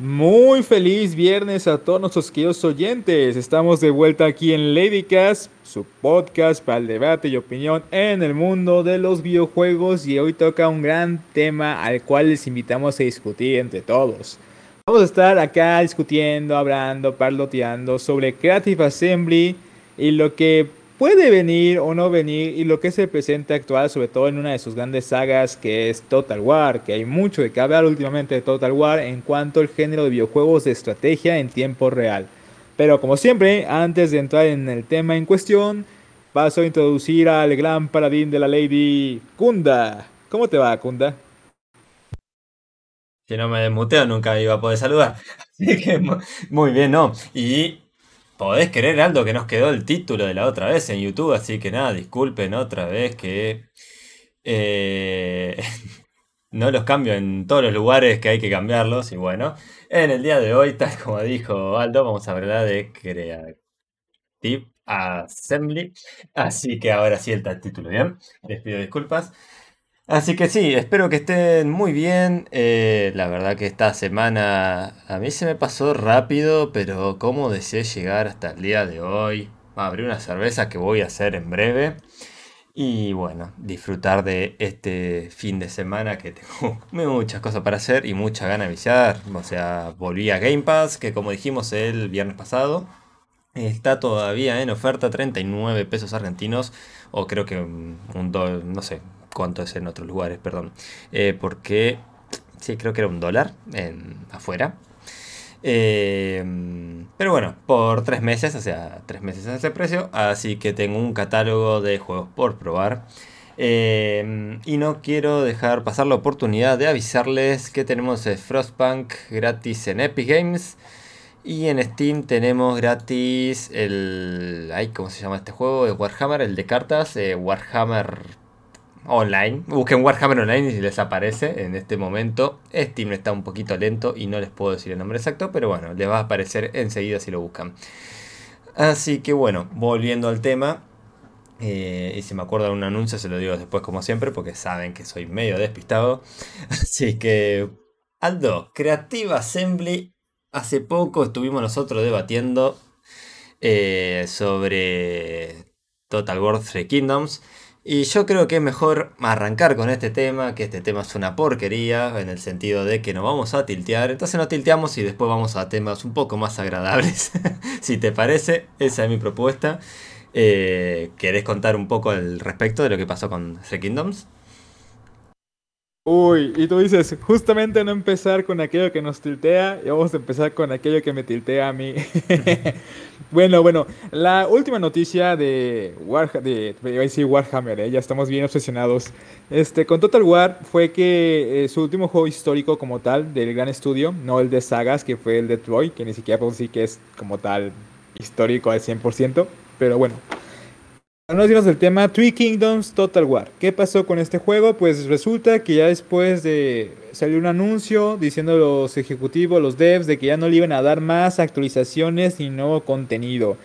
Muy feliz viernes a todos nuestros queridos oyentes. Estamos de vuelta aquí en Ladycast, su podcast para el debate y opinión en el mundo de los videojuegos. Y hoy toca un gran tema al cual les invitamos a discutir entre todos. Vamos a estar acá discutiendo, hablando, parloteando sobre Creative Assembly y lo que puede venir o no venir y lo que es el presente actual, sobre todo en una de sus grandes sagas que es Total War, que hay mucho de que hablar últimamente de Total War en cuanto al género de videojuegos de estrategia en tiempo real. Pero como siempre, antes de entrar en el tema en cuestión, paso a introducir al gran paladín de la Lady Kunda. ¿Cómo te va, Kunda? Si no me desmuteo nunca iba a poder saludar. Así que muy bien, ¿no? Y Podés querer, Aldo, que nos quedó el título de la otra vez en YouTube, así que nada, disculpen otra vez que eh, no los cambio en todos los lugares que hay que cambiarlos. Y bueno, en el día de hoy, tal como dijo Aldo, vamos a hablar de Creative Assembly. Así que ahora sí el título, ¿bien? Les pido disculpas. Así que sí, espero que estén muy bien. Eh, la verdad que esta semana a mí se me pasó rápido, pero como deseé llegar hasta el día de hoy, abrir una cerveza que voy a hacer en breve. Y bueno, disfrutar de este fin de semana que tengo muchas cosas para hacer y mucha gana de viciar. O sea, volví a Game Pass, que como dijimos el viernes pasado, está todavía en oferta 39 pesos argentinos, o creo que un, un no sé, cuánto es en otros lugares, perdón. Eh, porque, sí, creo que era un dólar en, afuera. Eh, pero bueno, por tres meses, o sea, tres meses a ese precio. Así que tengo un catálogo de juegos por probar. Eh, y no quiero dejar pasar la oportunidad de avisarles que tenemos Frostpunk gratis en Epic Games. Y en Steam tenemos gratis el... Ay, ¿Cómo se llama este juego? Warhammer, el de cartas. Warhammer online. Busquen Warhammer Online y les aparece en este momento. Steam está un poquito lento y no les puedo decir el nombre exacto, pero bueno, les va a aparecer enseguida si lo buscan. Así que bueno, volviendo al tema. Eh, y si me acuerdo de un anuncio, se lo digo después como siempre, porque saben que soy medio despistado. Así que, Aldo, Creative Assembly, hace poco estuvimos nosotros debatiendo eh, sobre Total War 3 Kingdoms. Y yo creo que es mejor arrancar con este tema, que este tema es una porquería, en el sentido de que nos vamos a tiltear. Entonces nos tilteamos y después vamos a temas un poco más agradables. si te parece, esa es mi propuesta. Eh, ¿Querés contar un poco al respecto de lo que pasó con The Kingdoms? Uy, y tú dices, justamente no empezar con aquello que nos tiltea, y vamos a empezar con aquello que me tiltea a mí. bueno, bueno, la última noticia de, de, de Warhammer, ¿eh? ya estamos bien obsesionados, este, con Total War fue que eh, su último juego histórico como tal del gran estudio, no el de sagas, que fue el de Troy, que ni siquiera puedo decir que es como tal histórico al 100%, pero bueno, no decimos el tema Three Kingdoms Total War. ¿Qué pasó con este juego? Pues resulta que ya después de salir un anuncio diciendo los ejecutivos, los devs, de que ya no le iban a dar más actualizaciones ni nuevo contenido.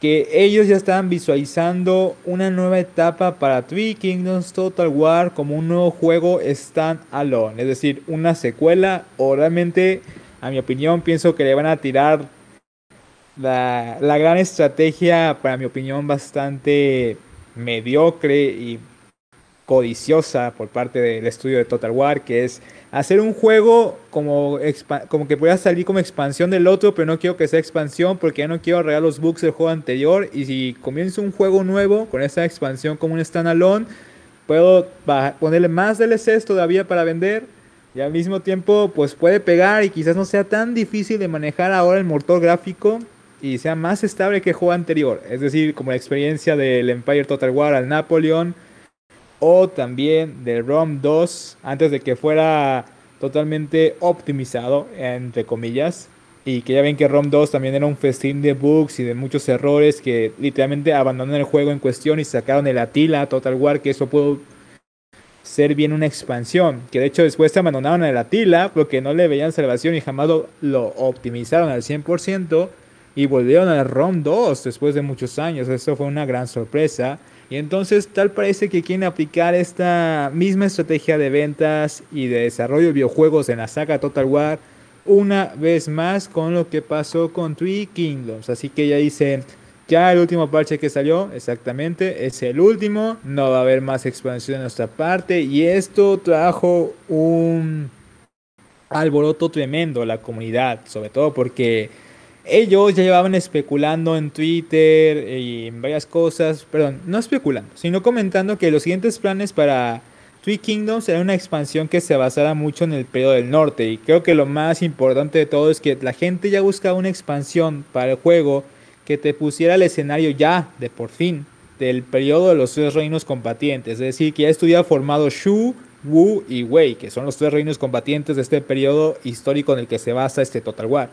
Que ellos ya estaban visualizando una nueva etapa para Three Kingdoms Total War como un nuevo juego stand-alone. Es decir, una secuela o realmente, a mi opinión, pienso que le van a tirar la, gran estrategia, para mi opinión, bastante mediocre y codiciosa por parte del estudio de Total War, que es hacer un juego como, como que pueda salir como expansión del otro, pero no quiero que sea expansión porque ya no quiero arreglar los bugs del juego anterior. Y si comienzo un juego nuevo con esa expansión como un standalone, puedo ponerle más DLCs todavía para vender. Y al mismo tiempo, pues puede pegar y quizás no sea tan difícil de manejar ahora el motor gráfico y sea más estable que el juego anterior. Es decir, como la experiencia del Empire Total War al Napoleon o también del ROM 2 antes de que fuera totalmente optimizado, entre comillas. Y que ya ven que ROM 2 también era un festín de bugs y de muchos errores que literalmente abandonaron el juego en cuestión y sacaron el Atila Total War, que eso pudo ser bien una expansión. Que de hecho después se abandonaron el Atila porque no le veían salvación y jamás lo, lo optimizaron al 100% y volvieron al ROM 2 después de muchos años. Eso fue una gran sorpresa. Y entonces tal parece que quieren aplicar esta misma estrategia de ventas y de desarrollo de videojuegos en la saga Total War una vez más con lo que pasó con Three Kingdoms. Así que ya dicen, ya el último parche que salió, exactamente, es el último. No va a haber más expansión de nuestra parte. Y esto trajo un alboroto tremendo a la comunidad, sobre todo porque ellos ya llevaban especulando en Twitter y en varias cosas, perdón, no especulando, sino comentando que los siguientes planes para Three Kingdoms era una expansión que se basara mucho en el periodo del norte y creo que lo más importante de todo es que la gente ya buscaba una expansión para el juego que te pusiera el escenario ya de por fin del periodo de los tres reinos combatientes, es decir, que ya estuviera formado Shu, Wu y Wei, que son los tres reinos combatientes de este periodo histórico en el que se basa este Total War.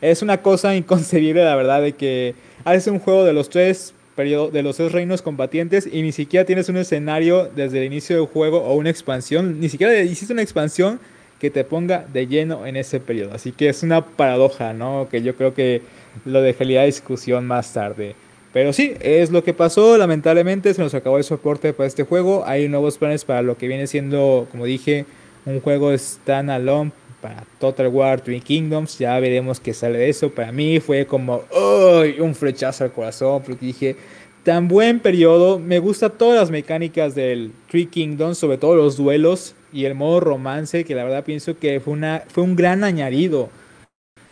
Es una cosa inconcebible, la verdad, de que haces un juego de los tres de los tres reinos combatientes y ni siquiera tienes un escenario desde el inicio del juego o una expansión, ni siquiera hiciste una expansión que te ponga de lleno en ese periodo. Así que es una paradoja, ¿no? Que yo creo que lo dejaría a discusión más tarde. Pero sí, es lo que pasó. Lamentablemente se nos acabó el soporte para este juego. Hay nuevos planes para lo que viene siendo, como dije, un juego standalone para Total War Twin Kingdoms. Ya veremos qué sale de eso. Para mí fue como un flechazo al corazón porque dije, tan buen periodo. Me gusta todas las mecánicas del Three Kingdoms, sobre todo los duelos y el modo romance, que la verdad pienso que fue, una, fue un gran añadido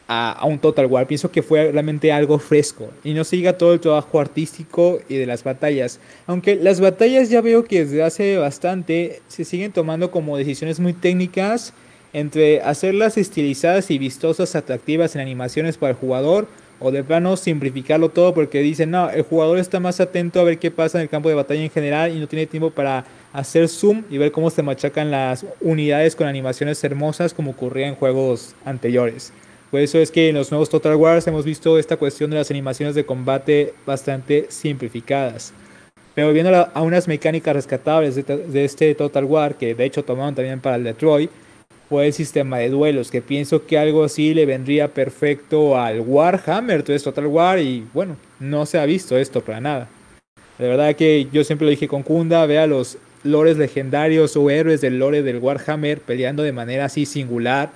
a, un Total War. Pienso que fue realmente algo fresco y no siga todo el trabajo artístico y de las batallas. Aunque las batallas ya veo que desde hace bastante se siguen tomando como decisiones muy técnicas entre hacerlas estilizadas y vistosas, atractivas en animaciones para el jugador, o de plano simplificarlo todo porque dicen, no, el jugador está más atento a ver qué pasa en el campo de batalla en general y no tiene tiempo para hacer zoom y ver cómo se machacan las unidades con animaciones hermosas como ocurría en juegos anteriores. Por eso es que en los nuevos Total Wars hemos visto esta cuestión de las animaciones de combate bastante simplificadas. Pero viendo a unas mecánicas rescatables de, este Total War, que de hecho tomaron también para el Detroit, fue el sistema de duelos, que pienso que algo así le vendría perfecto al Warhammer, es Total War, y bueno, no se ha visto esto para nada. De verdad que yo siempre lo dije con Kunda, vea los lores legendarios o héroes del lore del Warhammer peleando de manera así singular,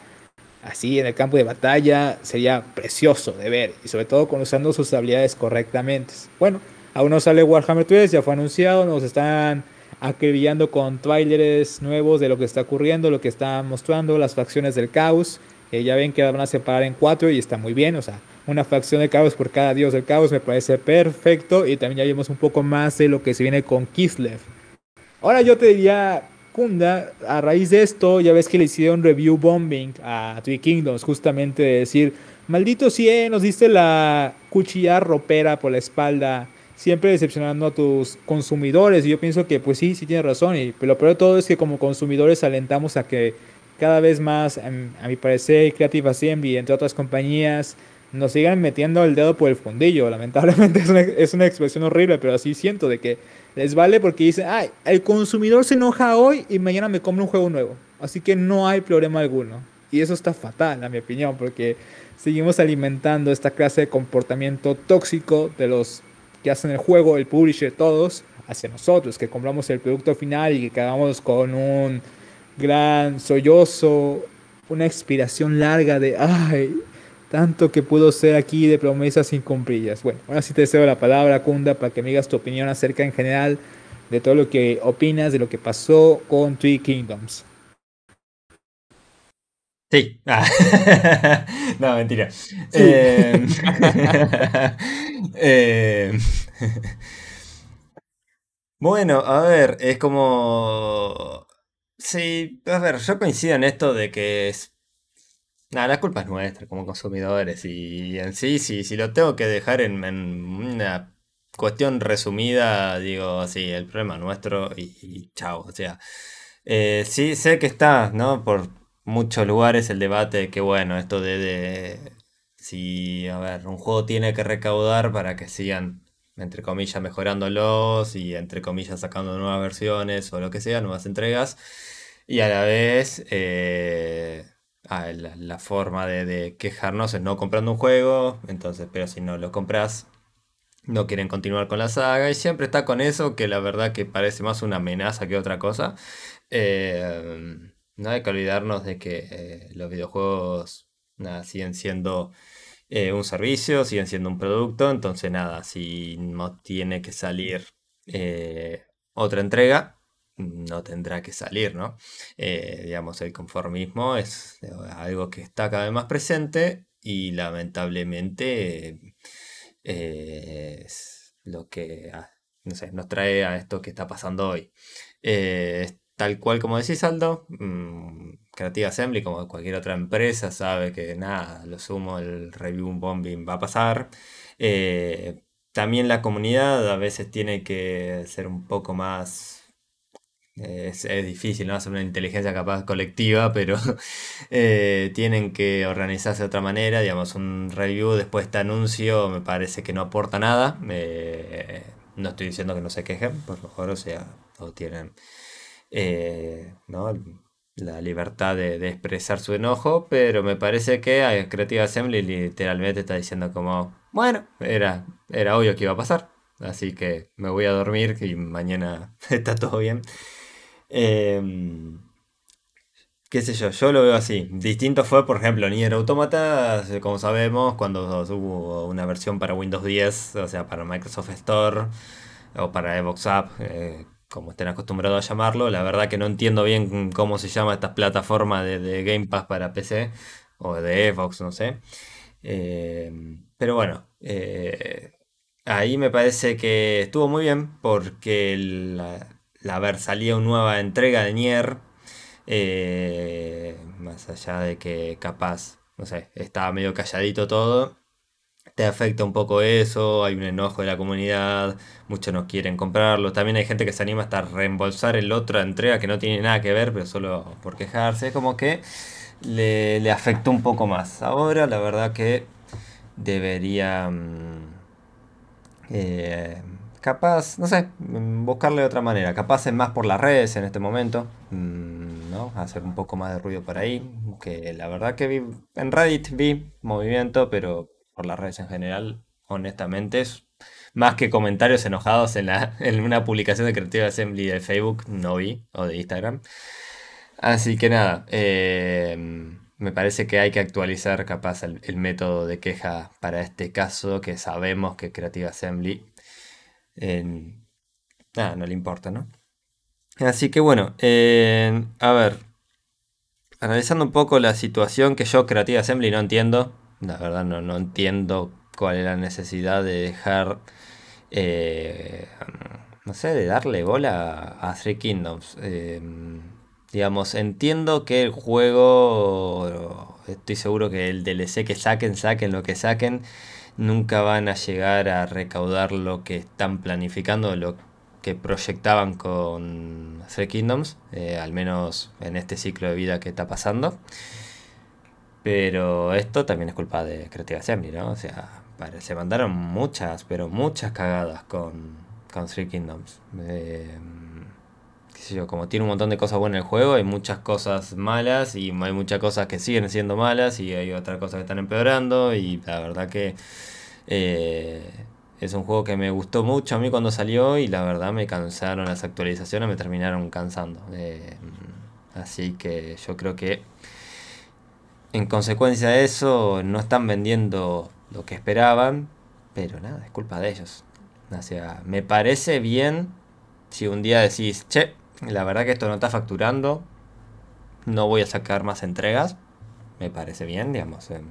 así en el campo de batalla, sería precioso de ver, y sobre todo con usando sus habilidades correctamente. Bueno, aún no sale Warhammer 3, ya fue anunciado, nos están acribillando con trailers nuevos de lo que está ocurriendo, lo que está mostrando, las facciones del caos. que ya ven que van a separar en cuatro y está muy bien, o sea, una facción de caos por cada dios del caos me parece perfecto y también ya vimos un poco más de lo que se viene con Kislev. Ahora yo te diría, Kunda, a raíz de esto, ya ves que le hicieron review bombing a Three Kingdoms, justamente de decir, maldito si nos diste la cuchilla ropera por la espalda siempre decepcionando a tus consumidores. Y yo pienso que pues sí, sí tienes razón. Y lo peor de todo es que como consumidores alentamos a que cada vez más, a mi parecer, Creative Assembly, entre otras compañías, nos sigan metiendo el dedo por el fundillo. Lamentablemente es una, es una expresión horrible, pero así siento de que les vale porque dicen, ay, el consumidor se enoja hoy y mañana me come un juego nuevo. Así que no hay problema alguno. Y eso está fatal, a mi opinión, porque seguimos alimentando esta clase de comportamiento tóxico de los que hacen el juego, el publisher, todos, hacia nosotros, que compramos el producto final y que quedamos con un gran sollozo, una expiración larga de, ay, tanto que pudo ser aquí de promesas incomprillas. Bueno, ahora sí te cedo la palabra, Kunda, para que me digas tu opinión acerca en general de todo lo que opinas de lo que pasó con Three Kingdoms. Sí. Ah. no, mentira. Em, em, bueno, a ver, es como... Sí, a ver, yo coincido en esto de que es... Nada, la culpa es nuestra como consumidores y en sí, sí si lo tengo que dejar en, una cuestión resumida, digo, sí, el problema nuestro y, chao, o sea, eh, sí sé que está, ¿no? Por muchos lugares el debate de que, bueno, esto de, si, a ver, un juego tiene que recaudar para que sigan, entre comillas, mejorándolos y, entre comillas, sacando nuevas versiones o lo que sea, nuevas entregas. Y a la vez, eh, la, forma de, quejarnos es no comprando un juego, entonces, pero si no lo compras, no quieren continuar con la saga y siempre está con eso que la verdad que parece más una amenaza que otra cosa. Eh, no hay que olvidarnos de que eh, los videojuegos siguen siendo eh, un servicio, siguen siendo un producto, entonces nada, si no tiene que salir eh, otra entrega, no tendrá que salir, ¿no? Digamos, el conformismo es algo que está cada vez más presente y lamentablemente es lo que ah, no sé, nos trae a esto que está pasando hoy. Tal cual como decís, Aldo, mm, Creative Assembly, como cualquier otra empresa, sabe que nada, lo sumo, el review bombing va a pasar. Eh, también la comunidad a veces tiene que ser un poco más... es, difícil, ¿no? Hacer una inteligencia capaz colectiva, pero eh, tienen que organizarse de otra manera. Digamos, un review después de este anuncio me parece que no aporta nada. Eh, no estoy diciendo que no se quejen, por favor, o sea, todos tienen ¿no? la libertad de, expresar su enojo, pero me parece que Creative Assembly literalmente está diciendo como, bueno, era, era obvio que iba a pasar, así que me voy a dormir y mañana está todo bien. Em, qué sé yo, yo lo veo así. Distinto fue, por ejemplo, Nier Automata, como sabemos, cuando hubo una versión para Windows 10, o sea, para Microsoft Store o para Xbox App, eh, como estén acostumbrados a llamarlo. La verdad que no entiendo bien cómo se llama esta plataforma de, Game Pass para PC o de Xbox, no sé. Eh, pero bueno, eh, ahí me parece que estuvo muy bien porque la, la ver, salía una nueva entrega de Nier. Eh, más allá de que capaz, no sé, estaba medio calladito todo te afecta un poco eso, hay un enojo de la comunidad, muchos no quieren comprarlo, también hay gente que se anima hasta reembolsar el otra entrega que no tiene nada que ver, pero solo por quejarse, es como que le, le afectó un poco más. Ahora la verdad que debería... Mm, eh, capaz, no sé, mm, buscarle de otra manera, capaz es más por las redes en este momento, mm, ¿no? Hacer un poco más de ruido por ahí, que la verdad que vi, en Reddit vi movimiento, pero las redes en general, honestamente, es más que comentarios enojados en, una publicación de Creative Assembly de Facebook, no vi, o de Instagram. Así que nada, eh, me parece que hay que actualizar capaz el, método de queja para este caso, que sabemos que Creative Assembly nada, no le importa, ¿no? Así que bueno, eh, a ver, analizando un poco la situación que yo Creative Assembly no entiendo, la verdad no, no entiendo cuál es la necesidad de dejar, eh, no sé, de darle bola a, Three Kingdoms. Em, digamos, entiendo que el juego, estoy seguro que el DLC que saquen, saquen lo que saquen, nunca van a llegar a recaudar lo que están planificando, lo que proyectaban con Three Kingdoms, eh, al menos en este ciclo de vida que está pasando. Pero esto también es culpa de Creative Assembly, ¿no? O sea, se mandaron muchas, pero muchas cagadas con, con Three Kingdoms. Eh, qué como tiene un montón de cosas buenas en el juego, hay muchas cosas malas y hay muchas cosas que siguen siendo malas y hay otras cosas que están empeorando y la verdad que eh, es un juego que me gustó mucho a mí cuando salió y la verdad me cansaron las actualizaciones, me terminaron cansando. Eh, así que yo creo que en consecuencia de eso, no están vendiendo lo que esperaban, pero nada, es culpa de ellos. O sea, me parece bien si un día decís, che, la verdad que esto no está facturando, no voy a sacar más entregas. Me parece bien, digamos, en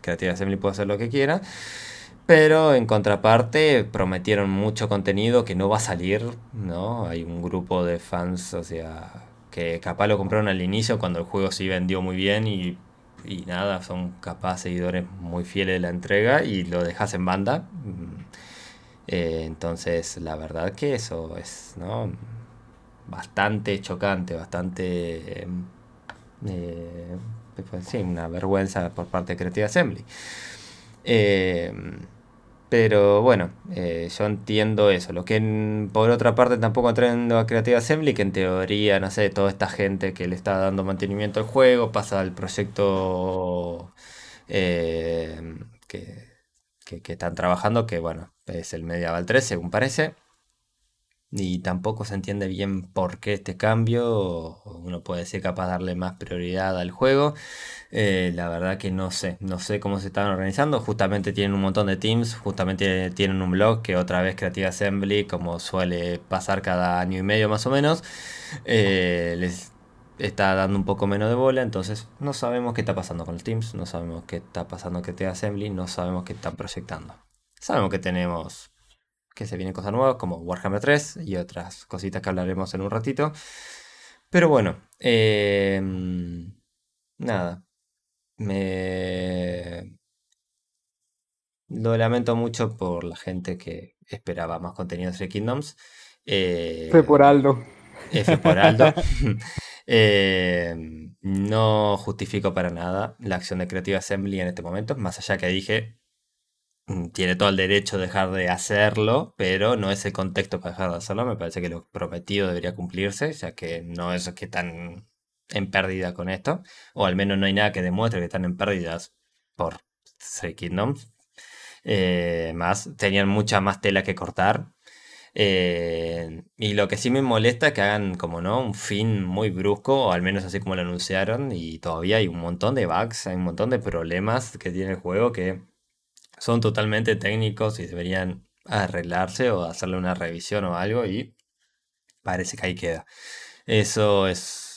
Creative Assembly puede hacer lo que quiera. Pero en contraparte prometieron mucho contenido que no va a salir, ¿no? Hay un grupo de fans, o sea, que capaz lo compraron al inicio cuando el juego sí vendió muy bien y y nada, son capaz seguidores muy fieles de la entrega y lo dejas en banda. Mm, eh, entonces, la verdad que eso es ¿no? bastante chocante, bastante... Eh, pues, sí, una vergüenza por parte de Creative Assembly. Eh, pero bueno, eh, yo entiendo eso. Lo que por otra parte tampoco entiendo a Creative Assembly, que en teoría, no sé, toda esta gente que le está dando mantenimiento al juego pasa al proyecto eh, que, están trabajando, que bueno, es el Medieval 3, según parece. y tampoco se entiende bien por qué este cambio. Uno puede ser capaz de darle más prioridad al juego. Eh, la verdad que no sé, no sé cómo se están organizando. Justamente tienen un montón de teams, justamente tienen un blog que otra vez Creative Assembly, como suele pasar cada año y medio más o menos, eh, les está dando un poco menos de bola, entonces no sabemos qué está pasando con los teams, no sabemos qué está pasando con Creative Assembly, no sabemos qué están proyectando. Sabemos que tenemos que se vienen cosas nuevas como Warhammer 3 y otras cositas que hablaremos en un ratito. Pero bueno, em, nada. Me lo lamento mucho por la gente que esperaba más contenido de Kingdoms. Eh, F por Aldo. F por Aldo. Em, no justifico para nada la acción de Creative Assembly en este momento, más allá que dije, Mm, tiene todo el derecho de dejar de hacerlo, pero no es el contexto para dejar de hacerlo. Me parece que lo prometido debería cumplirse, ya que no es que están en pérdida con esto, o al menos no hay nada que demuestre que están en pérdidas por Three Kingdoms. Eh, más, tenían mucha más tela que cortar. Eh, y lo que sí me molesta es que hagan, como no, un fin muy brusco, o al menos así como lo anunciaron, y todavía hay un montón de bugs, hay un montón de problemas que tiene el juego que son totalmente técnicos y deberían arreglarse o hacerle una revisión o algo y parece que ahí queda. Eso es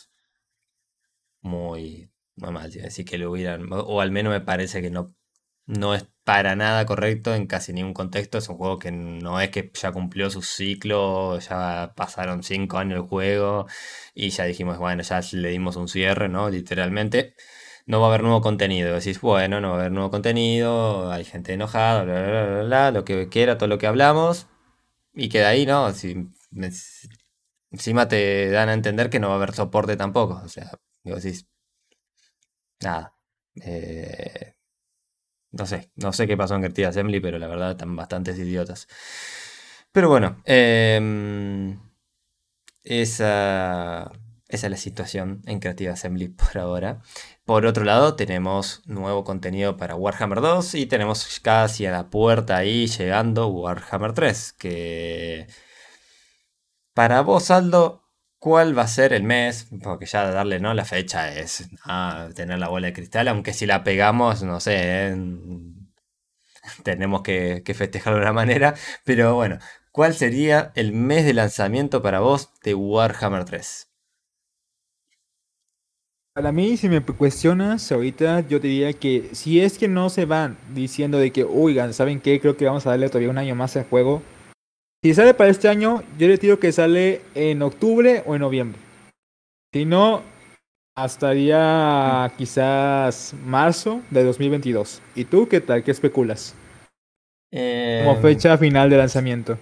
muy, mal, decir que lo hubieran, o al menos me parece que no, no es para nada correcto en casi ningún contexto. Es un juego que no es que ya cumplió su ciclo, ya pasaron cinco años el juego y ya dijimos, bueno, ya le dimos un cierre, ¿no? Literalmente no va a haber nuevo contenido. Decís, bueno, no va a haber nuevo contenido, hay gente enojada, bla, bla, bla, bla, lo que quiera, todo lo que hablamos, y queda ahí, ¿no? Encima te dan a entender que no va a haber soporte tampoco. O sea, digo, decís, nada. Eh, no sé, no sé qué pasó en Creative Assembly, pero la verdad están bastantes idiotas. Pero bueno, em, esa, esa es la situación en Creative Assembly por ahora. Por otro lado, tenemos nuevo contenido para Warhammer 2 y tenemos casi a la puerta ahí llegando Warhammer 3. Que para vos, Aldo, ¿cuál va a ser el mes? Porque ya darle no la fecha es tener la bola de cristal, aunque si la pegamos, no sé, tenemos que, que festejarlo de una manera. Pero bueno, ¿cuál sería el mes de lanzamiento para vos de Warhammer 3? Para mí, si me cuestionas ahorita, yo te diría que si es que no se van diciendo de que, oigan, ¿saben qué? Creo que vamos a darle todavía un año más al juego. Si sale para este año, yo le digo que sale en octubre o en noviembre. Si no, hasta día quizás marzo de 2022. ¿Y tú qué tal? ¿Qué especulas? Como em, fecha final de lanzamiento.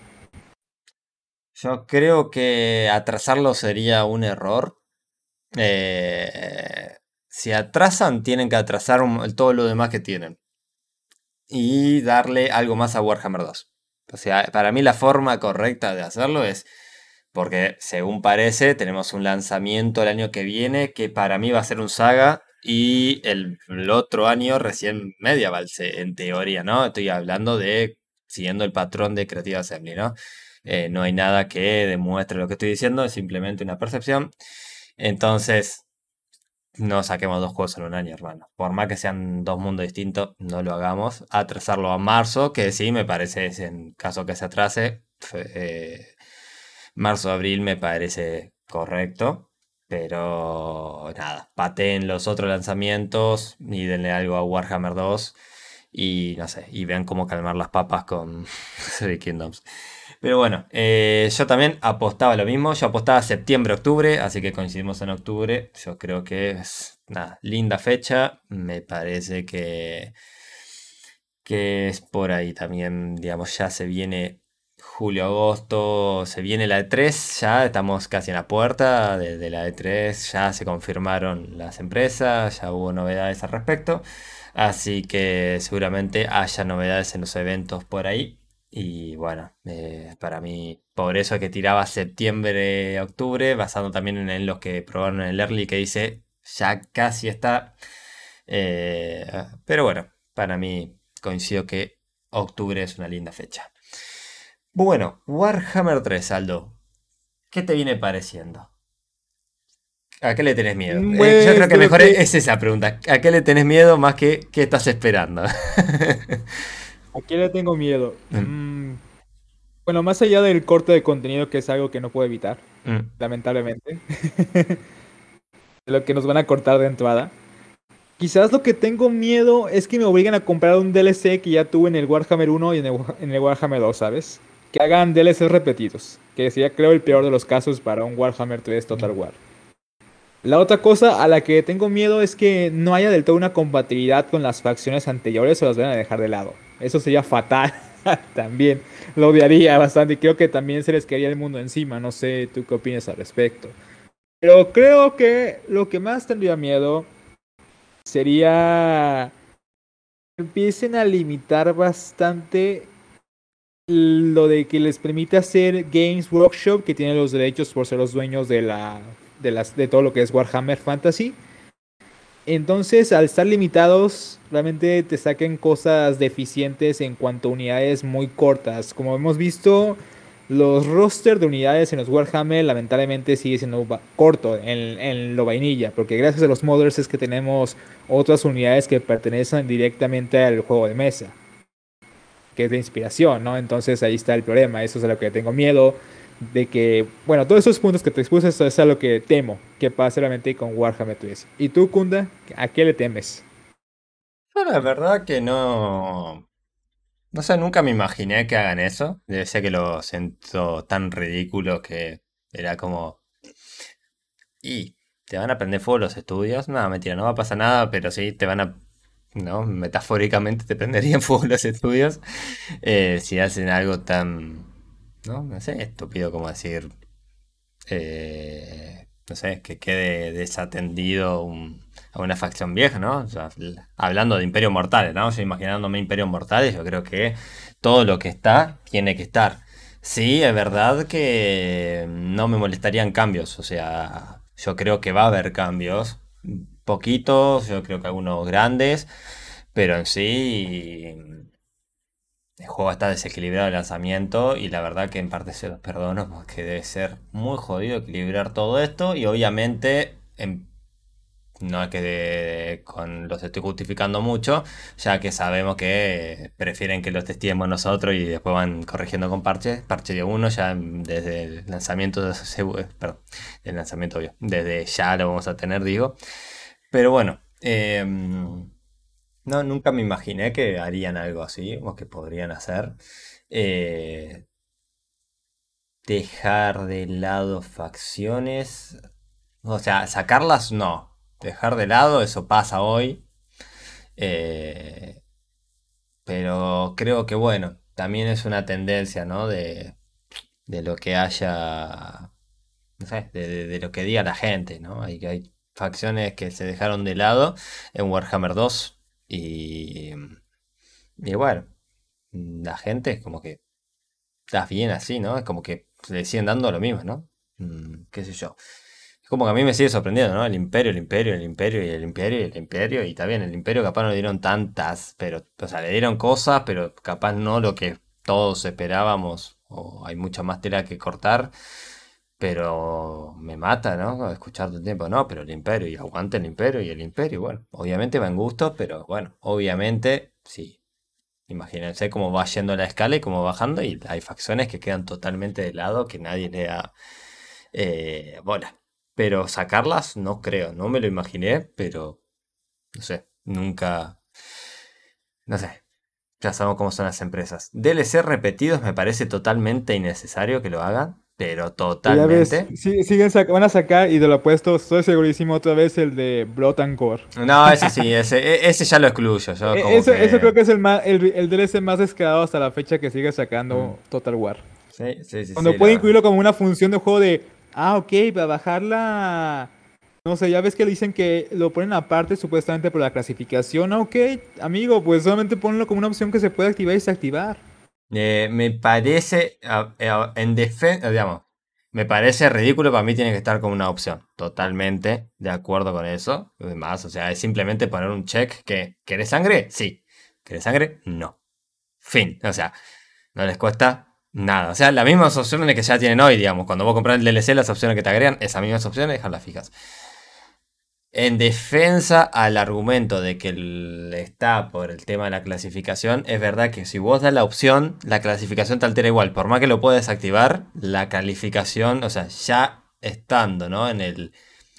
Yo creo que atrasarlo sería un error eh, si atrasan, tienen que atrasar todo lo demás que tienen. Y darle algo más a Warhammer 2. O sea, para mí la forma correcta de hacerlo es, porque según parece, tenemos un lanzamiento el año que viene que para mí va a ser un saga y el, otro año recién Medieval, en teoría, ¿no? Estoy hablando de siguiendo el patrón de Creative Assembly, ¿no? Eh, no hay nada que demuestre lo que estoy diciendo, es simplemente una percepción. Entonces, no saquemos dos juegos en un año, hermano. Por más que sean dos mundos distintos, no lo hagamos. Atrasarlo a marzo, que sí me parece, en caso que se atrase, eh, marzo-abril me parece correcto. Pero nada, pateen los otros lanzamientos y denle algo a Warhammer 2 y no sé, y vean cómo calmar las papas con Three Kingdoms. Pero bueno, eh, yo también apostaba lo mismo. Yo apostaba septiembre-octubre, así que coincidimos en octubre. Yo creo que es una linda fecha. Me parece que, que es por ahí también, digamos, ya se viene julio-agosto, se viene la E3, ya estamos casi en la puerta de, de la E3, ya se confirmaron las empresas, ya hubo novedades al respecto. Así que seguramente haya novedades en los eventos por ahí. Y bueno, eh, para mí, por eso que tiraba septiembre, octubre, basado también en, los que probaron en el early, que dice ya casi está. Eh, pero bueno, para mí coincido que octubre es una linda fecha. Bueno, Warhammer 3, Aldo. ¿qué te viene pareciendo? ¿A qué le tenés miedo? Eh, yo creo que mejor es esa pregunta. ¿A qué le tenés miedo más que qué estás esperando? ¿A qué le tengo miedo? Mm. Mm, bueno, más allá del corte de contenido, que es algo que no puedo evitar, lamentablemente. lo que nos van a cortar de entrada. Quizás lo que tengo miedo es que me obliguen a comprar un DLC que ya tuve en el Warhammer 1 y en el, Warhammer 2, ¿sabes? Que hagan DLCs repetidos. Que sería, creo, el peor de los casos para un Warhammer 3 Total War. La otra cosa a la que tengo miedo es que no haya del todo una compatibilidad con las facciones anteriores o las vayan a dejar de lado. Eso sería fatal también. Lo odiaría bastante y creo que también se les quedaría el mundo encima. No sé, ¿tú qué opinas al respecto? Pero creo que lo que más tendría miedo sería que empiecen a limitar bastante lo de que les permite hacer Games Workshop, que tiene los derechos por ser los dueños de la de, las, de todo lo que es Warhammer Fantasy. Entonces, al estar limitados, realmente te saquen cosas deficientes en cuanto a unidades muy cortas. Como hemos visto, los roster de unidades en los Warhammer lamentablemente sigue siendo corto en, en, lo vainilla, porque gracias a los modders es que tenemos otras unidades que pertenecen directamente al juego de mesa, que es de inspiración, ¿no? Entonces ahí está el problema, eso es a lo que tengo miedo de que, bueno, todos esos puntos que te expuse, eso es a lo que temo que pase realmente con Warhammer 3. ¿Y tú, Kunda, a qué le temes? la verdad que no. No sé, nunca me imaginé que hagan eso. Debe ser que lo siento tan ridículo que era como. Y te van a prender fuego los estudios. No, mentira, no va a pasar nada, pero sí te van a. ¿No? Metafóricamente te prenderían fuego los estudios eh, si hacen algo tan ¿no? No sé, estúpido como decir, eh, no sé, que quede desatendido a una facción vieja, ¿no? hablando de Imperio Mortales, ¿no? Yo imaginándome Imperio Mortales, yo creo que todo lo que está tiene que estar. Sí, es verdad que no me molestarían cambios, o sea, yo creo que va a haber cambios, poquitos, yo creo que algunos grandes, pero en sí el juego está desequilibrado de lanzamiento y la verdad que en parte se los perdono porque debe ser muy jodido equilibrar todo esto y obviamente no es que con los estoy justificando mucho, ya que sabemos que prefieren que los testemos nosotros y después van corrigiendo con parches, parche de uno ya desde el lanzamiento, de, perdón, el lanzamiento obvio, desde ya lo vamos a tener digo, pero bueno, eh, no, nunca me imaginé que harían algo así, o que podrían hacer. Eh, dejar de lado facciones. O sea, sacarlas no. Dejar de lado, eso pasa hoy. Eh, pero creo que bueno, también es una tendencia, ¿no? De, de lo que haya. No sé, de, de, lo que diga la gente, ¿no? Hay, hay facciones que se dejaron de lado en Warhammer 2 y, y bueno, la gente es como que estás bien así, ¿no? Es como que le siguen dando lo mismo, ¿no? Mm, qué sé yo. Es como que a mí me sigue sorprendiendo, ¿no? El imperio, el imperio, el imperio y el imperio y el imperio. Y también el imperio capaz no le dieron tantas, pero, o sea, le dieron cosas, pero capaz no lo que todos esperábamos. O hay mucha más tela que cortar. Pero me mata, ¿no? Escuchar todo el tiempo, no, pero el imperio, y aguante el imperio, y el imperio, bueno, obviamente va en gusto, pero bueno, obviamente, sí. Imagínense cómo va yendo la escala y cómo bajando, y hay facciones que quedan totalmente de lado, que nadie le da eh, bola. Pero sacarlas, no creo, no me lo imaginé, pero no sé, nunca, no sé, ya sabemos cómo son las empresas. DLC repetidos me parece totalmente innecesario que lo hagan. Pero totalmente. siguen van a sacar y de lo opuesto, estoy segurísimo otra vez el de Blood and Gore. No, ese sí, ese, e, ese ya lo excluyo. Yo e, eso, creo que es el, más, el, DLC más descarado hasta la fecha que sigue sacando mm. Total War. Sí, sí, sí. Cuando puede incluirlo como una función de juego de, ah, ok, para bajarla. No sé, ya ves que dicen que lo ponen aparte supuestamente por la clasificación. Ok, amigo, pues solamente ponlo como una opción que se puede activar y desactivar. Eh, me parece, eh, en defensa, digamos, me parece ridículo, para mí tiene que estar como una opción. Totalmente de acuerdo con eso. Además, o sea, es simplemente poner un check que, ¿querés sangre? Sí. ¿Querés sangre? No. Fin. O sea, no les cuesta nada. O sea, las mismas opciones que ya tienen hoy, digamos. Cuando vos compras el DLC, las opciones que te agregan, esas mismas opciones, dejarlas fijas. En defensa al argumento de que está por el tema de la clasificación, es verdad que si vos das la opción, la clasificación te altera igual. Por más que lo puedas activar, la calificación, o sea, ya estando, ¿no? En el,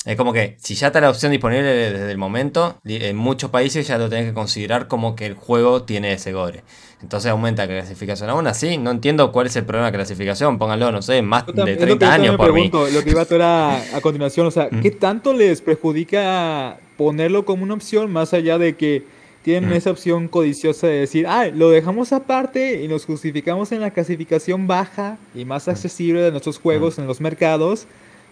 es como que si ya está la opción disponible desde el momento, en muchos países ya lo tenés que considerar como que el juego tiene ese gore. Entonces aumenta la clasificación. Aún así, no entiendo cuál es el problema de clasificación. Pónganlo, no sé, más de 30 años por pregunto, Lo que iba a a, continuación, o sea, ¿qué tanto les perjudica ponerlo como una opción más allá de que tienen esa opción codiciosa de decir, ah, lo dejamos aparte y nos justificamos en la clasificación baja y más accesible de nuestros juegos en los mercados?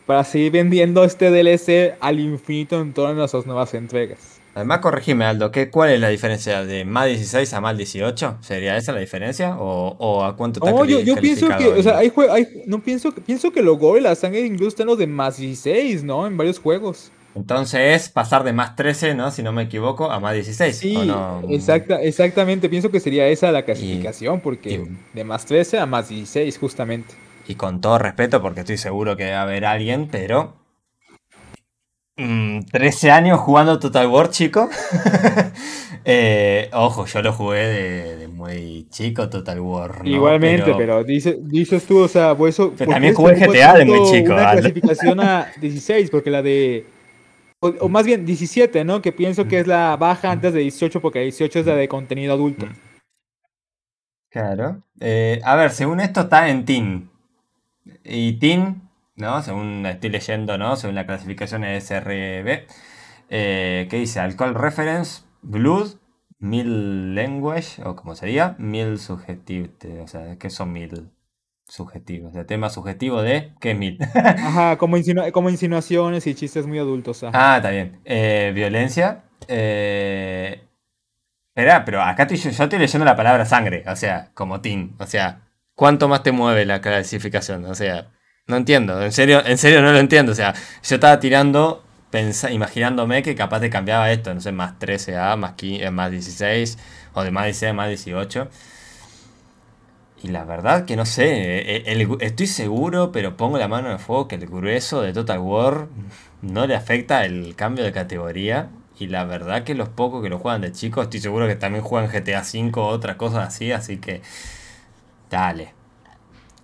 para seguir vendiendo este DLC al infinito en todas nuestras nuevas entregas. Además, corregime, Aldo, ¿qué, ¿cuál es la diferencia de más 16 a más 18? ¿Sería esa la diferencia? ¿O, a cuánto está No, yo, yo pienso que, o sea, hay, hay, no pienso, pienso que lo gore la sangre incluso están los de más 16, ¿no? En varios juegos. Entonces es pasar de más 13, ¿no? Si no me equivoco, a más 16. Sí, exacta, exactamente. Pienso que sería esa la clasificación, porque de más 13 a más 16, justamente y con todo respeto, porque estoy seguro que va a haber alguien, pero. 13 mm, años jugando Total War, chico. Eh, ojo, yo lo jugué de, muy chico, Total War. Igualmente, pero, dices tú, o sea, pues eso. Pero también jugué GTA de muy chico. Una clasificación a 16, porque la de. O, más bien 17, ¿no? Que pienso que es la baja antes de 18, porque 18 es la de contenido adulto. Claro. Eh, a ver, según esto está en Teen. Y Teen, ¿no? Según estoy leyendo, ¿no? Según la clasificación SRB, eh, ¿qué dice? Alcohol Reference, Blood, Mil Language, o como sería, Mil Subjective, o sea, ¿qué son mil? subjetivos, el tema subjetivo de ¿qué mil? Ajá, como, como, insinuaciones y chistes muy adultos. Ah, está bien. Eh, violencia. Eh, espera, pero acá estoy, yo estoy leyendo la palabra sangre, o sea, como teen, o sea, ¿cuánto más te mueve la clasificación? O sea, no entiendo, en serio, en serio no lo entiendo. O sea, yo estaba tirando, imaginándome que capaz de cambiaba esto, no sé, más 13A, más, 15, eh, más 16, o de más 16 a más 18. Y la verdad que no sé, eh, eh, estoy seguro, pero pongo la mano en el fuego que el grueso de Total War no le afecta el cambio de categoría. Y la verdad que los pocos que lo juegan de chicos, estoy seguro que también juegan GTA V o otras cosas así, así que Dale.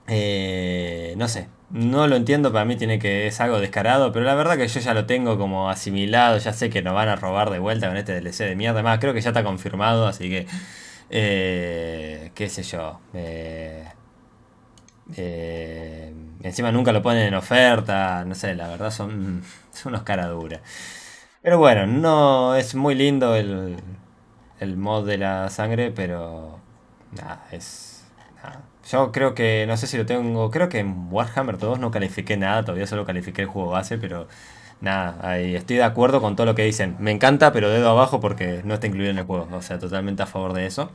Eh, no sé, no lo entiendo, para mí tiene que es algo descarado, pero la verdad que yo ya lo tengo como asimilado, ya sé que nos van a robar de vuelta con este DLC de mierda, más creo que ya está confirmado, así que eh, qué sé yo. Eh, encima nunca lo ponen en oferta, no sé, la verdad son, son unos caraduras. Pero bueno, no es muy lindo el, el mod de la sangre, pero nada, es yo creo que, no sé si lo tengo, creo que en Warhammer 2 no califiqué nada, todavía solo califiqué el juego base, pero nada, ahí estoy de acuerdo con todo lo que dicen. Me encanta, pero dedo abajo porque no está incluido en el juego, o sea, totalmente a favor de eso.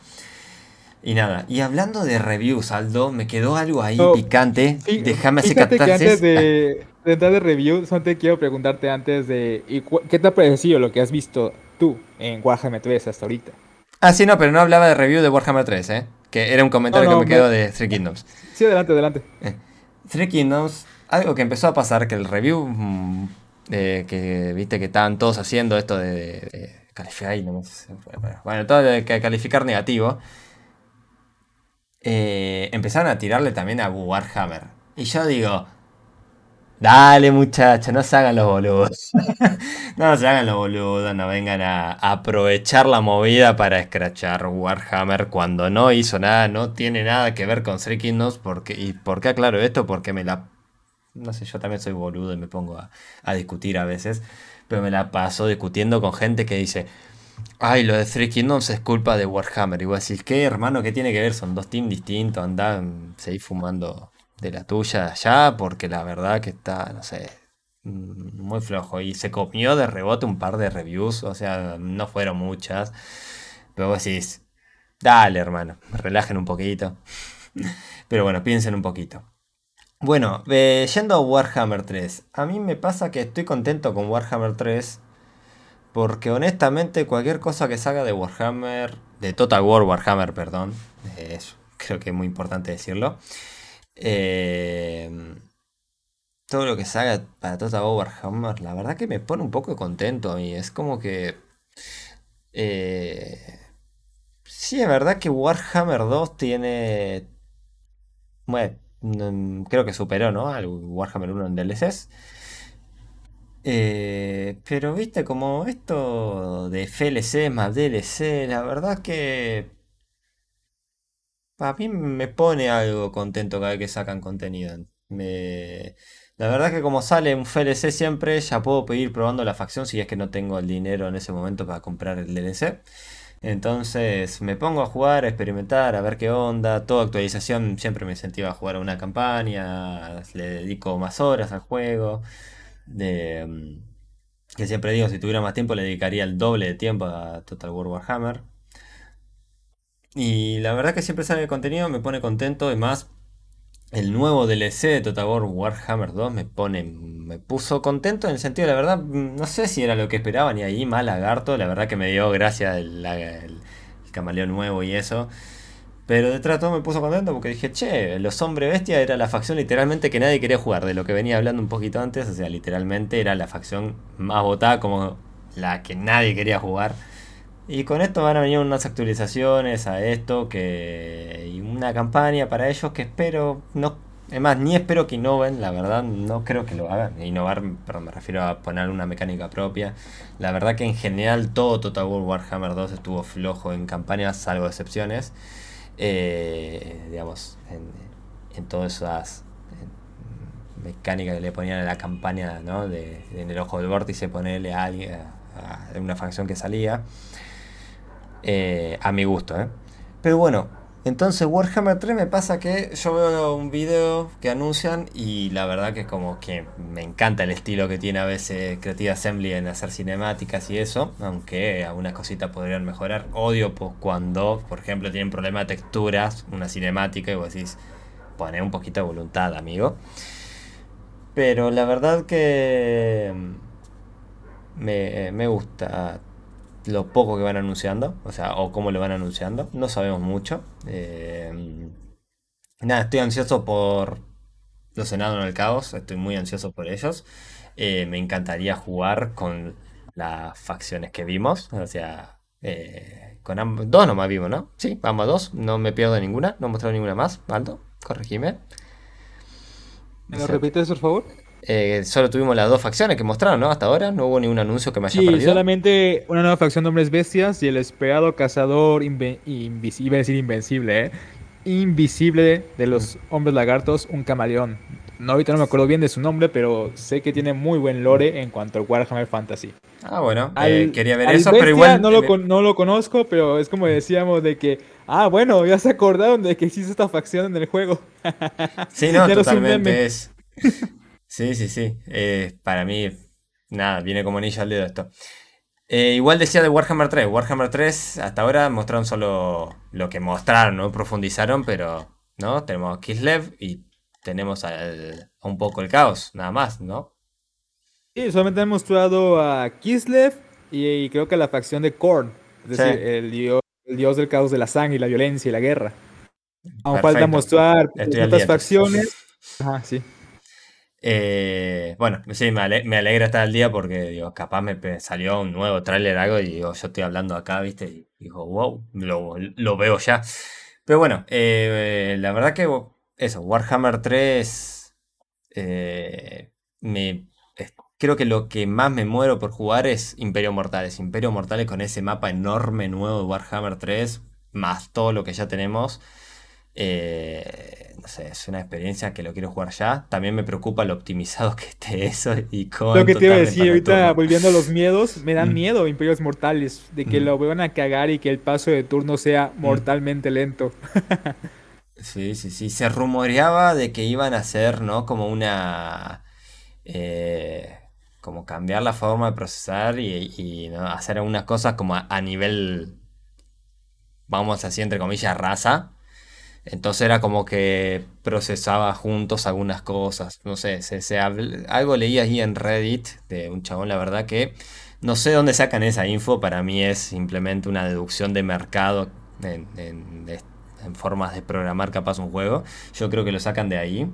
Y nada, y hablando de reviews, Aldo, me quedó algo ahí picante. Déjame hacer antes de, de entrar de reviews, te quiero preguntarte antes de ¿qué te ha parecido lo que has visto tú en Warhammer 3 hasta ahorita? Ah, sí, no, pero no hablaba de review de Warhammer 3, ¿eh? Que era un comentario que me, quedó de Three Kingdoms. Sí, adelante, adelante. Eh, Three Kingdoms, algo que empezó a pasar, que el review mm, que viste que estaban todos haciendo esto de, calificar, no bueno, todo de calificar negativo, eh, empezaron a tirarle también a Warhammer. Y yo digo, Dale, muchachos, no se hagan los boludos. no se hagan los boludos, no vengan a aprovechar la movida para escrachar Warhammer cuando no hizo nada, no tiene nada que ver con Three Kingdoms. Porque, ¿Y por qué aclaro esto? Porque me la. No sé, yo también soy boludo y me pongo a, discutir a veces. Pero me la paso discutiendo con gente que dice. Ay, lo de Three Kingdoms es culpa de Warhammer. Y voy a decir, ¿qué hermano? ¿Qué tiene que ver? Son dos teams distintos. Andan, seguís fumando de la tuya allá, porque la verdad que está, no sé, mm, muy flojo. Y se comió de rebote un par de reviews, o sea, no fueron muchas. Pero vos decís, dale hermano, relajen un poquito. Pero bueno, piensen un poquito. Bueno, yendo a Warhammer 3, a mí me pasa que estoy contento con Warhammer 3 porque honestamente cualquier cosa que salga de Warhammer, de Total War Warhammer, perdón, creo que es muy importante decirlo. Eh, todo lo que salga para Total Warhammer, la verdad que me pone un poco contento a mí. Es como que... Eh, sí, es verdad que Warhammer 2 tiene... Bueno, creo que superó, ¿no? Al Warhammer 1 en DLCs. Eh, pero viste, como esto de FLC más DLC, la verdad que a mí me pone algo contento cada vez que sacan contenido. La verdad que como sale un FLC siempre, ya puedo pedir probando la facción si es que no tengo el dinero en ese momento para comprar el DLC. Entonces me pongo a jugar, a experimentar, a ver qué onda. Toda actualización siempre me incentiva a jugar a una campaña, le dedico más horas al juego. Mm, que siempre digo, si tuviera más tiempo le dedicaría el doble de tiempo a Total War Warhammer. Y la verdad que siempre sale el contenido, me pone contento. Además, el nuevo DLC de Total War Warhammer 2 me pone. me puso contento en el sentido, la verdad, no sé si era lo que esperaba ni ahí, mal lagarto. La verdad que me dio gracia el, el, camaleón nuevo y eso. Pero detrás de todo me puso contento porque dije, che, los hombres bestia era la facción literalmente que nadie quería jugar, de lo que venía hablando un poquito antes, o sea, literalmente era la facción más votada como la que nadie quería jugar. Y con esto van a venir unas actualizaciones a esto que y una campaña para ellos que espero no es ni espero que innoven, la verdad no creo que lo hagan. Innovar, pero me refiero a poner una mecánica propia. La verdad que en general todo Total War Warhammer 2 estuvo flojo en campañas, salvo excepciones. Eh, digamos, en, todas esas mecánicas que le ponían a la campaña, ¿no? De, en el ojo del vórtice ponerle a alguien a una facción que salía. Eh, a mi gusto, ¿eh? Pero bueno, entonces Warhammer 3 me pasa que yo veo un video que anuncian y la verdad que como que me encanta el estilo que tiene a veces Creative Assembly en hacer cinemáticas y eso, aunque algunas cositas podrían mejorar. Odio pues, cuando, por ejemplo, tienen problemas de texturas, una cinemática y vos decís, pone un poquito de voluntad, amigo. Pero la verdad que me, me gusta lo poco que van anunciando, o sea, o cómo lo van anunciando, no sabemos mucho. Eh, nada, estoy ansioso por los Senados en el Caos, estoy muy ansioso por ellos. Eh, me encantaría jugar con las facciones que vimos, o sea, eh, con ambos, dos nomás vimos, ¿no? Sí, vamos a dos, no me pierdo ninguna, no he mostrado ninguna más, Aldo, corregime. ¿Me lo repites, por favor? Eh, solo tuvimos las dos facciones que mostraron, ¿no? Hasta ahora no hubo ningún anuncio que me haya sí, solamente una nueva facción de hombres bestias y el esperado cazador invisible, decir invencible, ¿eh? Invisible de los hombres lagartos, un camaleón. No, ahorita no me acuerdo bien de su nombre, pero sé que tiene muy buen lore en cuanto a Warhammer Fantasy. Ah, bueno, eh, quería ver eso, pero igual... No lo, no lo conozco, pero es como decíamos de que, ah, bueno, ya se acordaron de que existe esta facción en el juego. Sí, no, totalmente es... Sí, sí, sí. Eh, para mí, nada, viene como anillo al dedo esto. Eh, igual decía de Warhammer 3. Warhammer 3 hasta ahora mostraron solo lo que mostraron, no profundizaron, pero no tenemos a Kislev y tenemos un poco el caos, nada más, ¿no? Sí, solamente han mostrado a Kislev y, creo que la facción de Korn, es decir, el, dios, el dios del caos de la sangre y la violencia y la guerra. Aún falta mostrar otras facciones. Ajá, sí. Eh, bueno, sí, me, alegra estar al día porque, digo, capaz me salió un nuevo tráiler algo y yo estoy hablando acá, ¿viste? Y digo, wow, lo, veo ya. Pero bueno, eh, la verdad que eso, Warhammer 3, eh, me, creo que lo que más me muero por jugar es Imperio Mortales. Imperio Mortales con ese mapa enorme nuevo de Warhammer 3, más todo lo que ya tenemos. No sé, es una experiencia que lo quiero jugar ya. También me preocupa lo optimizado que esté eso y con. Lo que te iba a decir, ahorita volviendo a los miedos, me dan mm. miedo Imperios Mortales, de que mm. lo vuelvan a cagar y que el paso de turno sea mm. mortalmente lento. sí, sí, sí. Se rumoreaba de que iban a hacer, ¿no? Como una. Eh, como cambiar la forma de procesar y, hacer algunas cosas como a, nivel. Vamos así, entre comillas, raza entonces era como que procesaba juntos algunas cosas. No sé, se, algo leí ahí en Reddit de un chabón, la verdad que no sé dónde sacan esa info. Para mí es simplemente una deducción de mercado en formas de programar capaz un juego. Yo creo que lo sacan de ahí.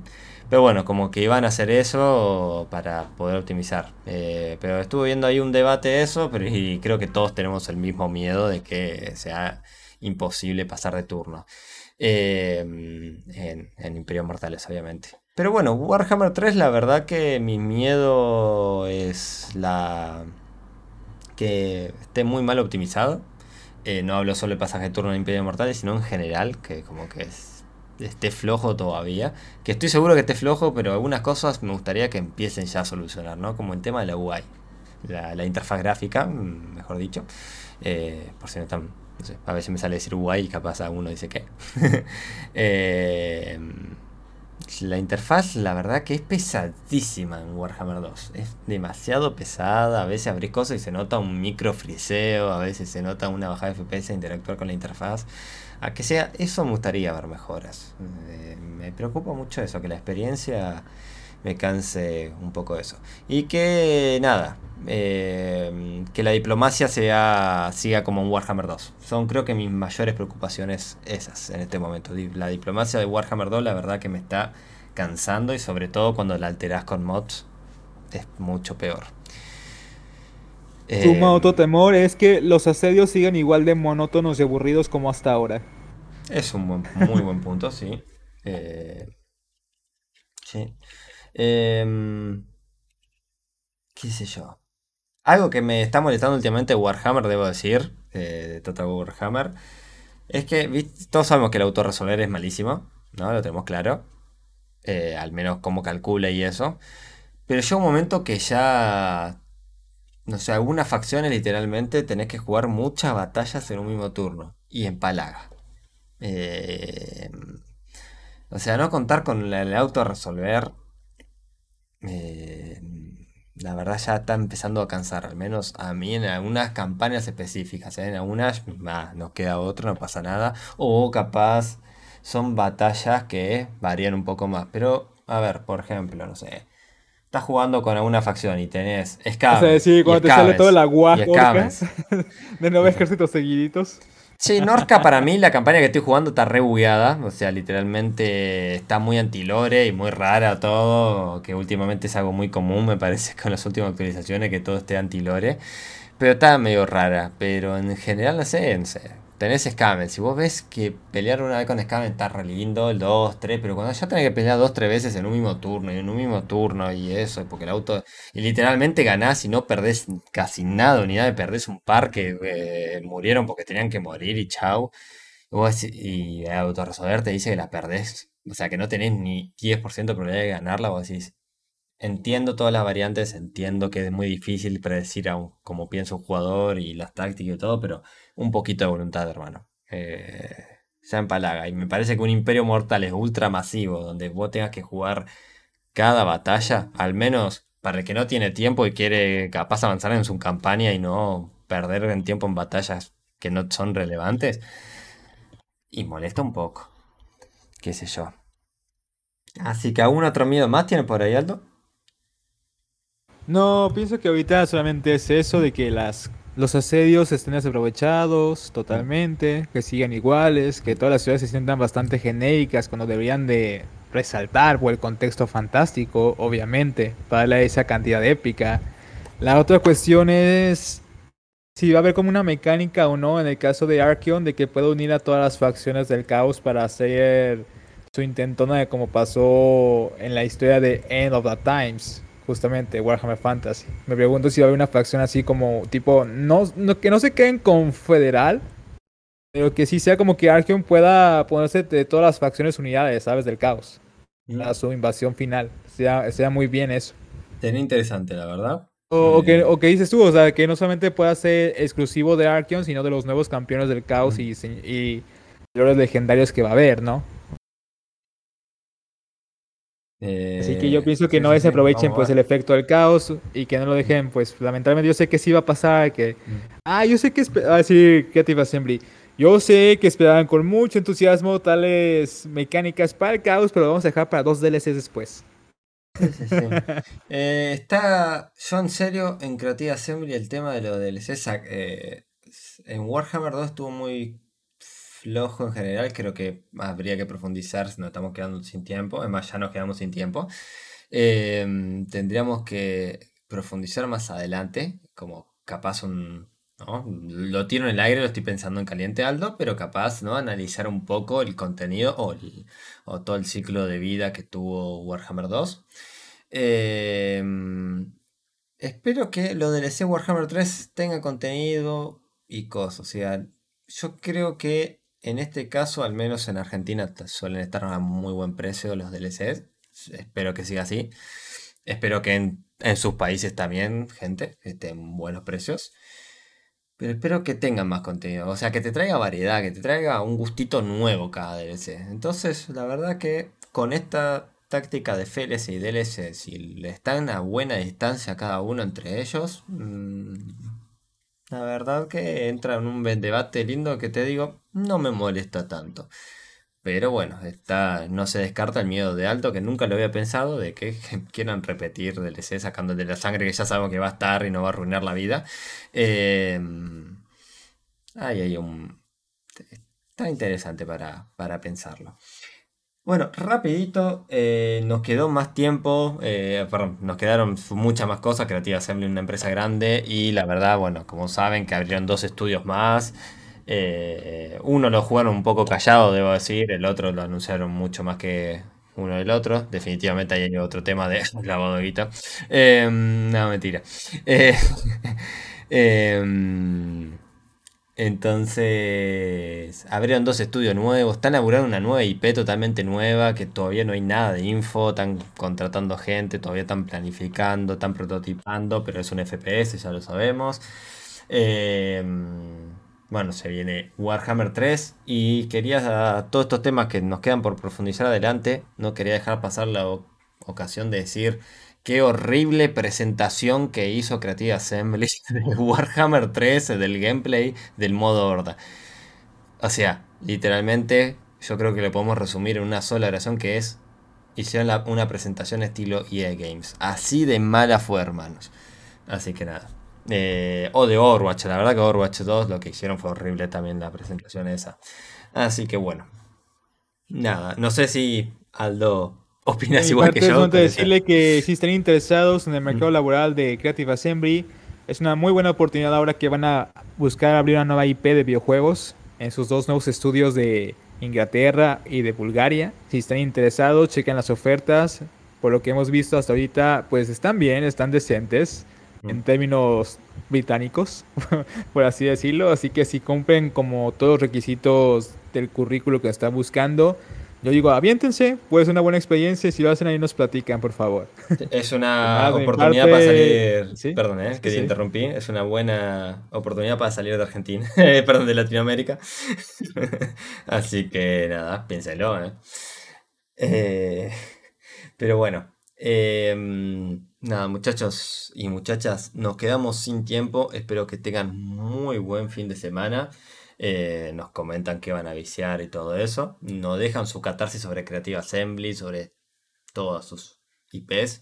Pero bueno, como que iban a hacer eso para poder optimizar. Eh, pero estuve viendo ahí un debate de eso, pero y creo que todos tenemos el mismo miedo de que sea imposible pasar de turno. Eh, en, en Imperio Mortales, obviamente. Pero bueno, Warhammer 3, la verdad que mi miedo es la que esté muy mal optimizado. Eh, no hablo solo de pasaje de turno en Imperio Mortales, sino en general, que como que esté flojo todavía. Que estoy seguro que esté flojo, pero algunas cosas me gustaría que empiecen ya a solucionar, ¿no? Como el tema de la UI, la, interfaz gráfica, mm, mejor dicho. Eh, por si no están, no sé, a veces me sale decir UI y capaz a uno dice que. eh, la interfaz, la verdad que es pesadísima en Warhammer 2. Es demasiado pesada. A veces abrís cosas y se nota un micro friseo. A veces se nota una bajada de FPS interactuar con la interfaz. A que sea, eso me gustaría ver mejoras. Eh, me preocupa mucho eso, que la experiencia me canse un poco de eso. Y que nada, eh, que la diplomacia sea, siga como un Warhammer 2. Son creo que mis mayores preocupaciones esas en este momento. La diplomacia de Warhammer 2 la verdad que me está cansando y sobre todo cuando la alteras con mods es mucho peor. Tu eh, temor es que los asedios sigan igual de monótonos y aburridos como hasta ahora. Es un muy buen punto, sí. Eh, sí. Em, ¿Qué sé yo? Algo que me está molestando últimamente Warhammer, debo decir, eh, de Total Warhammer, es que todos sabemos que el autorresolver es malísimo, ¿no? Lo tenemos claro. Eh, al menos cómo calcula y eso. Pero llega un momento que ya. No sé, algunas facciones literalmente tenés que jugar muchas batallas en un mismo turno. Y en palaga. Eh, o sea, no contar con el autorresolver eh, la verdad ya está empezando a cansar, al menos a mí en algunas campañas específicas, ¿eh? en algunas nos queda otro, no pasa nada, o capaz son batallas que varían un poco más, pero a ver, por ejemplo, no sé, estás jugando con alguna facción y tenés escabes. O cuando te sale todo la de nueve ejércitos seguiditos. Sí, Norca para mí la campaña que estoy jugando está re bugueada. O sea, literalmente está muy antilore y muy rara todo. Que últimamente es algo muy común, me parece, con las últimas actualizaciones, que todo esté antilore. Pero está medio rara. Pero en general, no sé, no sé tenés Scamen. Si vos ves que pelear una vez con Scamen está re lindo, el 2, 3, pero cuando ya tenés que pelear dos, tres veces en un mismo turno y en un mismo turno y eso, porque el auto. Y literalmente ganás y no perdés casi nada, unidades, perdés un par que eh, murieron porque tenían que morir y chau. Y, vos, y autorresolver te dice que la perdés, o sea que no tenés ni 10% de probabilidad de ganarla, vos decís. Entiendo todas las variantes, entiendo que es muy difícil predecir a cómo piensa un jugador y las tácticas y todo, pero un poquito de voluntad, hermano. Eh, ya empalaga. Y me parece que un imperio mortal es ultra masivo, donde vos tengas que jugar cada batalla, al menos para el que no tiene tiempo y quiere capaz avanzar en su campaña y no perder en tiempo en batallas que no son relevantes. Y molesta un poco. Qué sé yo. Así que algún otro miedo más tiene por ahí, Aldo. No, pienso que ahorita solamente es eso de que las los asedios estén desaprovechados totalmente, que sigan iguales, que todas las ciudades se sientan bastante genéricas cuando deberían de resaltar por el contexto fantástico, obviamente, para darle esa cantidad épica. La otra cuestión es si va a haber como una mecánica o no en el caso de Archeon de que pueda unir a todas las facciones del caos para hacer su intentona de como pasó en la historia de End of the Times justamente Warhammer Fantasy. Me pregunto si va a haber una facción así como tipo, no, que no se queden confederal, pero que sí sea como que Archeon pueda ponerse de todas las facciones unidades, ¿sabes? Del caos. Mm. A su invasión final. Sea, sea muy bien eso. Sería interesante, la verdad. O, que, o, que, dices tú, o sea, que no solamente pueda ser exclusivo de Archeon, sino de los nuevos campeones del caos mm. y, y los legendarios que va a haber, ¿no? Así que yo pienso que no desaprovechen pues el efecto del caos y que no lo dejen, pues lamentablemente yo sé que sí va a pasar, que... Mm. Ah, yo sé que... Ah, sí, Creative Assembly. Yo sé que esperaban con mucho entusiasmo tales mecánicas para el caos, pero lo vamos a dejar para dos DLCs después. Sí, sí, sí. Eh, está, yo en serio, en Creative Assembly el tema de los DLCs, eh, en Warhammer 2 estuvo muy flojo en general, creo que habría que profundizar, nos estamos quedando sin tiempo, además ya nos quedamos sin tiempo. Em, tendríamos que profundizar más adelante, como capaz un... ¿no? Lo tiro en el aire, lo estoy pensando en caliente Aldo, pero capaz, ¿no? Analizar un poco el contenido o, o todo el ciclo de vida que tuvo Warhammer 2. Em, espero que lo DLC Warhammer 3 tenga contenido y cosas. O sea, yo creo que en este caso, al menos en Argentina, suelen estar a muy buen precio los DLCs. Espero que siga así. Espero que en, sus países también, gente, estén buenos precios. Pero espero que tengan más contenido. O sea, que te traiga variedad, que te traiga un gustito nuevo cada DLC. Entonces, la verdad que con esta táctica de FLS y DLC, si le están a buena distancia cada uno entre ellos, mm, la verdad que entra en un debate lindo que te digo, no me molesta tanto. Pero bueno, está, no se descarta el miedo de alto, que nunca lo había pensado, de que quieran repetir DLC sacando de la sangre que ya sabemos que va a estar y no va a arruinar la vida. Eh, hay un... Está interesante para, para pensarlo. Bueno, rapidito, eh, nos quedó más tiempo, eh, perdón, nos quedaron muchas más cosas, Creativa Assembly una empresa grande y la verdad, bueno, como saben que abrieron dos estudios más, eh, uno lo jugaron un poco callado, debo decir, el otro lo anunciaron mucho más que uno del otro, definitivamente hay otro tema de lavado de guita, no, mentira. Entonces, abrieron dos estudios nuevos, están laburando una nueva IP totalmente nueva, que todavía no hay nada de info, están contratando gente, todavía están planificando, están prototipando, pero es un FPS, ya lo sabemos. Em, bueno, se viene Warhammer 3 y quería todos estos temas que nos quedan por profundizar adelante, no quería dejar pasar la ocasión de decir Qué horrible presentación que hizo Creative Assembly de Warhammer 3, del gameplay, del modo horda. O sea, literalmente, yo creo que lo podemos resumir en una sola oración que es, hicieron una presentación estilo EA Games. Así de mala fue, hermanos. Así que nada. Eh, o de Overwatch, la verdad que Overwatch 2 lo que hicieron fue horrible también la presentación esa. Así que bueno. Nada, no sé si Aldo ¿Opinas igual que yo? decirle que si están interesados en el mercado laboral de Creative Assembly, es una muy buena oportunidad ahora que van a buscar abrir una nueva IP de videojuegos en sus dos nuevos estudios de Inglaterra y de Bulgaria. Si están interesados, chequen las ofertas. Por lo que hemos visto hasta ahorita, pues están bien, están decentes en términos británicos, por así decirlo. Así que si cumplen como todos los requisitos del currículo que están buscando, yo digo, aviéntense, pues una buena experiencia y si lo hacen ahí nos platican, por favor. Es una oportunidad para salir, perdón, eh, que te interrumpí, es una buena oportunidad para salir de Argentina, perdón, de Latinoamérica. Así que nada, piénselo. Eh. Eh, pero bueno, em, nada, muchachos y muchachas, nos quedamos sin tiempo, espero que tengan muy buen fin de semana. Eh, nos comentan que van a viciar y todo eso. Nos dejan su catarsis sobre Creative Assembly, sobre todas sus IPs.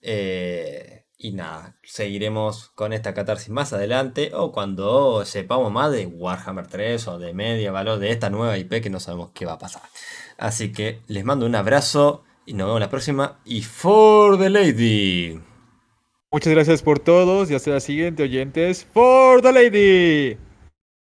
Eh, y nada, seguiremos con esta catarsis más adelante o cuando sepamos más de Warhammer 3 o de Media Valor de esta nueva IP que no sabemos qué va a pasar. Así que les mando un abrazo y nos vemos la próxima. Y for the lady. Muchas gracias por todos y hasta la siguiente oyentes. For the lady.